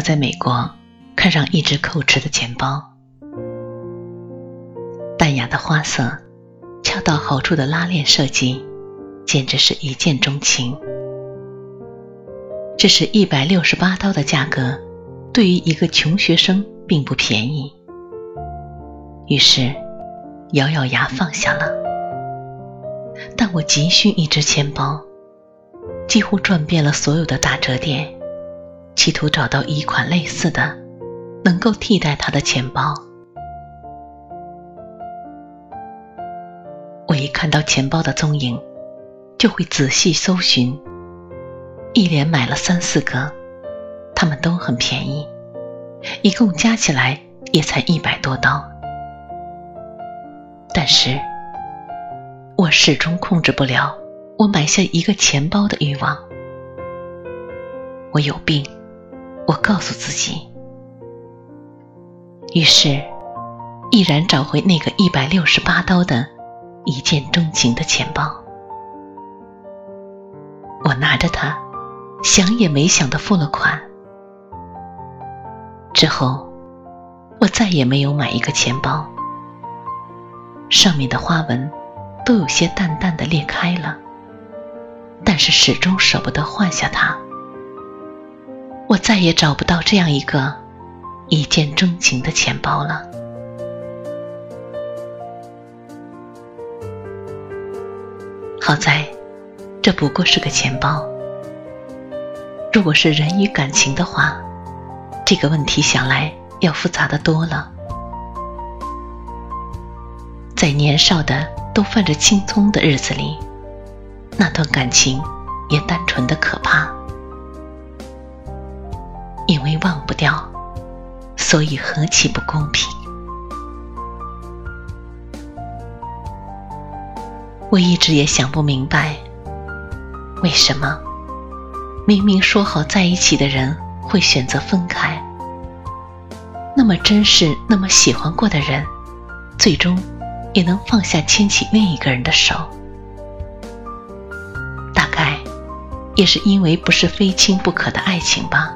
我在美国看上一只蔻驰的钱包，淡雅的花色，恰到好处的拉链设计，简直是一见钟情。这是一百六十八刀的价格，对于一个穷学生并不便宜。于是，咬咬牙放下了。但我急需一只钱包，几乎转遍了所有的打折店。企图找到一款类似的，能够替代他的钱包。我一看到钱包的踪影，就会仔细搜寻，一连买了三四个，他们都很便宜，一共加起来也才一百多刀。但是，我始终控制不了我买下一个钱包的欲望。我有病。我告诉自己，于是毅然找回那个一百六十八刀的一见钟情的钱包。我拿着它，想也没想的付了款。之后，我再也没有买一个钱包，上面的花纹都有些淡淡的裂开了，但是始终舍不得换下它。我再也找不到这样一个一见钟情的钱包了。好在，这不过是个钱包。如果是人与感情的话，这个问题想来要复杂的多了。在年少的都泛着青葱的日子里，那段感情也单纯的可怕。掉，所以何其不公平！我一直也想不明白，为什么明明说好在一起的人会选择分开？那么珍视、那么喜欢过的人，最终也能放下牵起另一个人的手？大概也是因为不是非亲不可的爱情吧。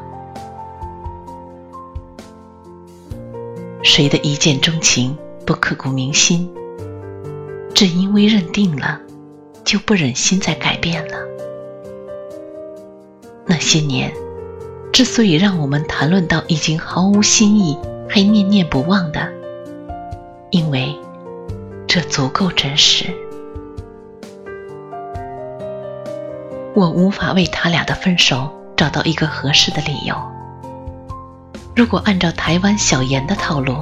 谁的一见钟情不刻骨铭心？只因为认定了，就不忍心再改变了。那些年，之所以让我们谈论到已经毫无新意，还念念不忘的，因为这足够真实。我无法为他俩的分手找到一个合适的理由。如果按照台湾小妍的套路，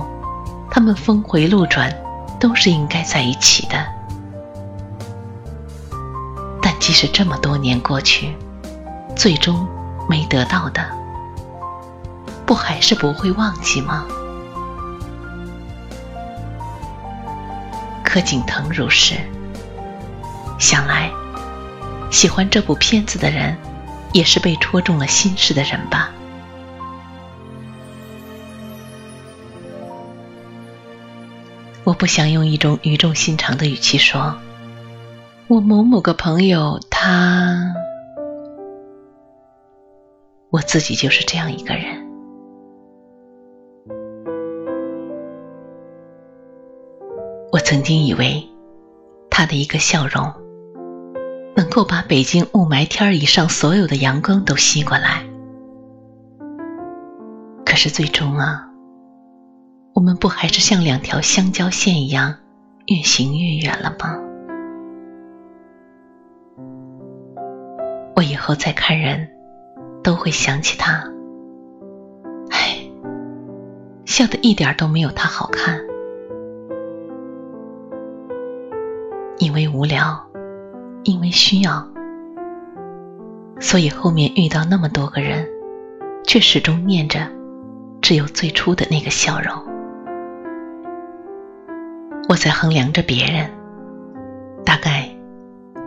他们峰回路转，都是应该在一起的。但即使这么多年过去，最终没得到的，不还是不会忘记吗？柯景腾如是，想来，喜欢这部片子的人，也是被戳中了心事的人吧。我不想用一种语重心长的语气说：“我某某个朋友，他……我自己就是这样一个人。我曾经以为，他的一个笑容，能够把北京雾霾天以上所有的阳光都吸过来。可是最终啊。”不还是像两条相交线一样，越行越远了吗？我以后再看人，都会想起他。唉，笑得一点都没有他好看。因为无聊，因为需要，所以后面遇到那么多个人，却始终念着只有最初的那个笑容。我在衡量着别人，大概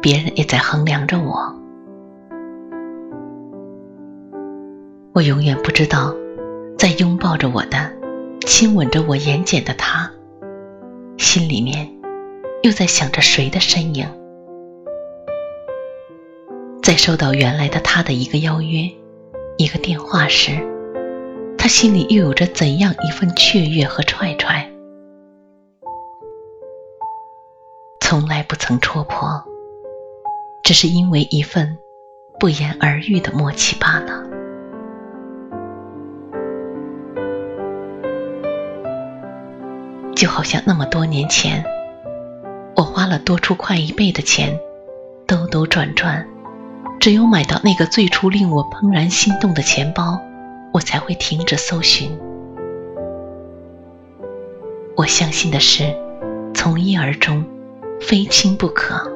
别人也在衡量着我。我永远不知道，在拥抱着我的、亲吻着我眼睑的他，心里面又在想着谁的身影。在收到原来的他的一个邀约、一个电话时，他心里又有着怎样一份雀跃和踹踹？从来不曾戳破，只是因为一份不言而喻的默契罢了。就好像那么多年前，我花了多出快一倍的钱，兜兜转转，只有买到那个最初令我怦然心动的钱包，我才会停止搜寻。我相信的是，从一而终，非亲不可。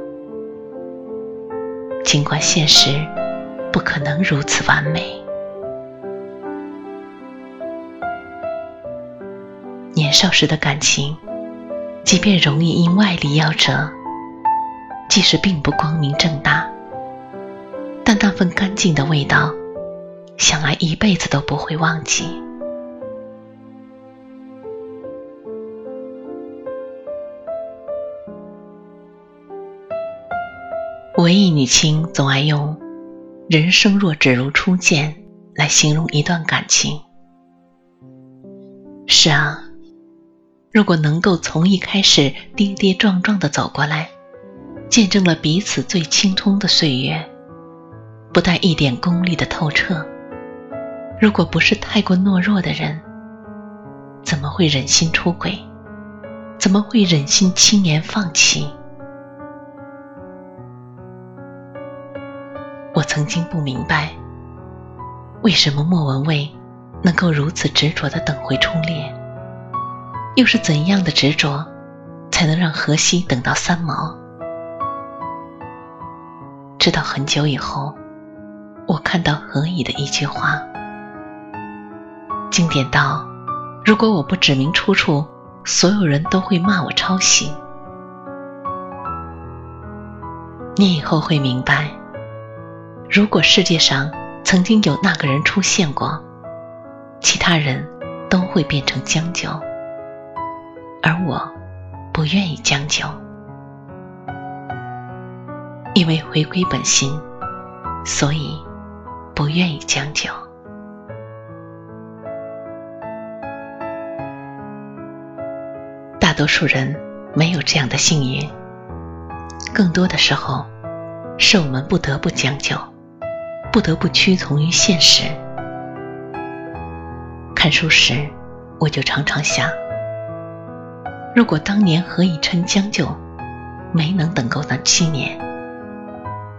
尽管现实不可能如此完美。年少时的感情，即便容易因外力夭折，即使并不光明正大，但那份干净的味道，想来一辈子都不会忘记。文艺女青总爱用“人生若只如初见”来形容一段感情。是啊。如果能够从一开始跌跌撞撞的走过来，见证了彼此最青葱的岁月，不带一点功利的透彻，如果不是太过懦弱的人，怎么会忍心出轨？怎么会忍心轻言放弃？曾经不明白，为什么莫文蔚能够如此执着的等回初恋。又是怎样的执着，才能让荷西等到三毛？直到很久以后，我看到何以的一句话，经典到：如果我不指明出处，所有人都会骂我抄袭。你以后会明白，如果世界上曾经有那个人出现过，其他人都会变成将就。而我不愿意将就，因为回归本心，所以不愿意将就。大多数人没有这样的幸运，更多的时候是我们不得不将就，不得不屈从于现实。看书时，我就常常想。如果当年何以琛将就，没能等够那七年，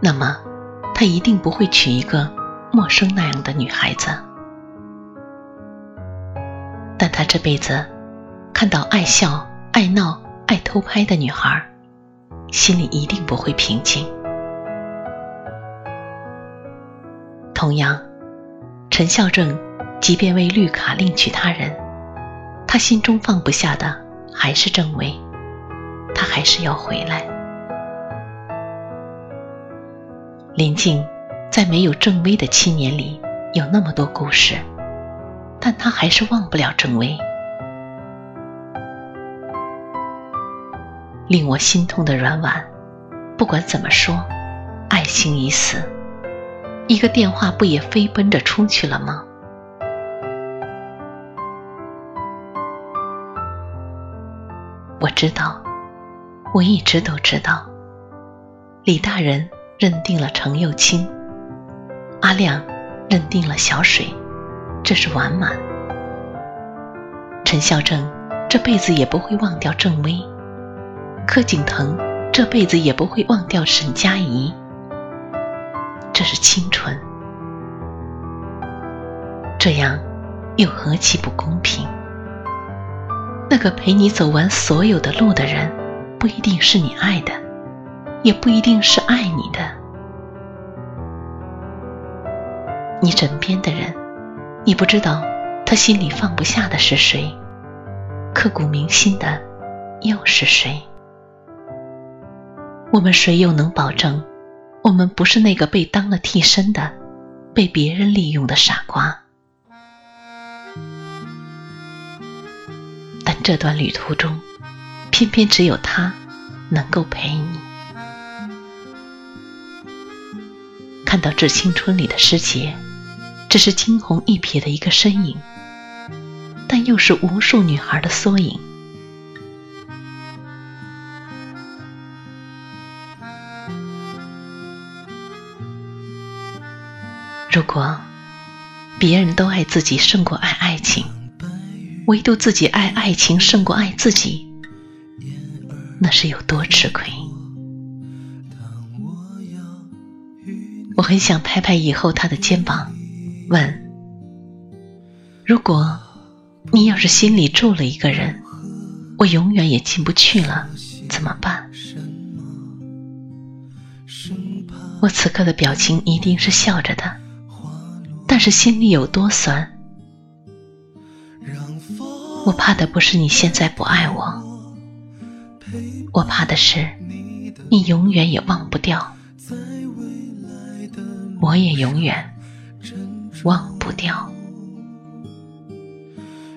那么他一定不会娶一个陌生那样的女孩子。但他这辈子看到爱笑、爱闹、爱偷拍的女孩，心里一定不会平静。同样，陈孝正即便为绿卡另娶他人，他心中放不下的。还是郑薇，他还是要回来。林静在没有郑薇的七年里有那么多故事，但他还是忘不了郑薇。令我心痛的阮婉，不管怎么说，爱情已死，一个电话不也飞奔着出去了吗？我知道，我一直都知道。李大人认定了程又青，阿亮认定了小水，这是完满。陈孝正这辈子也不会忘掉郑薇，柯景腾这辈子也不会忘掉沈佳宜，这是青春。这样又何其不公平！那个陪你走完所有的路的人，不一定是你爱的，也不一定是爱你的。你枕边的人，你不知道他心里放不下的是谁，刻骨铭心的又是谁？我们谁又能保证，我们不是那个被当了替身的、被别人利用的傻瓜？但这段旅途中，偏偏只有他能够陪你。看到《致青春》里的师姐。只是惊鸿一瞥的一个身影，但又是无数女孩的缩影。如果别人都爱自己胜过爱爱情，唯独自己爱爱情胜过爱自己，那是有多吃亏？我很想拍拍以后他的肩膀。问：如果你要是心里住了一个人，我永远也进不去了，怎么办？我此刻的表情一定是笑着的，是心里有多酸？我怕的不是你现在不爱我，我怕的是你永远也忘不掉，我也永远。忘不掉。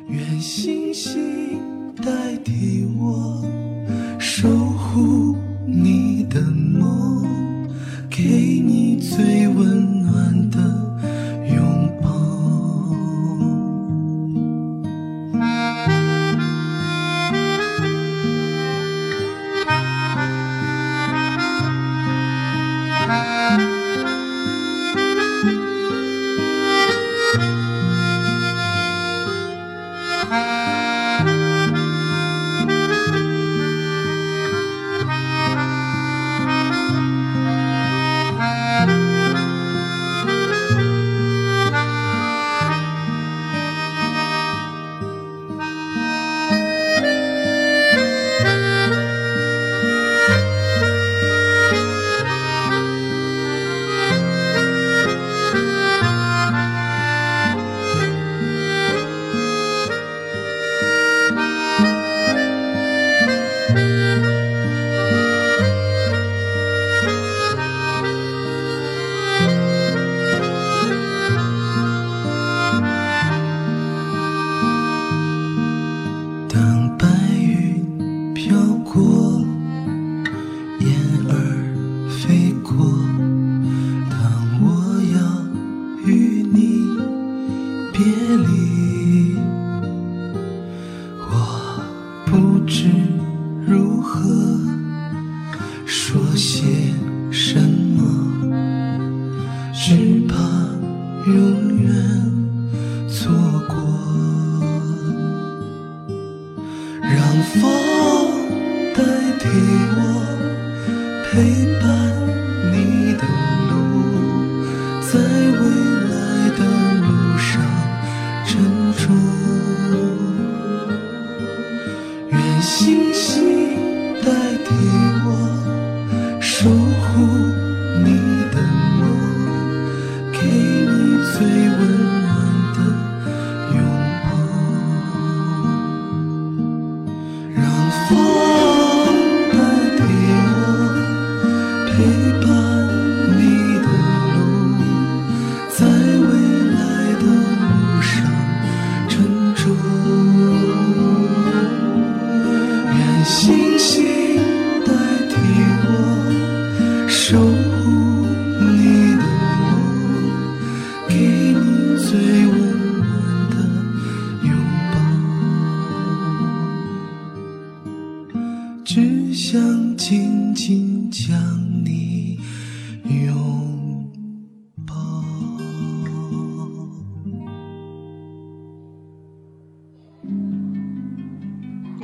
愿星星代替我守护你不知如何。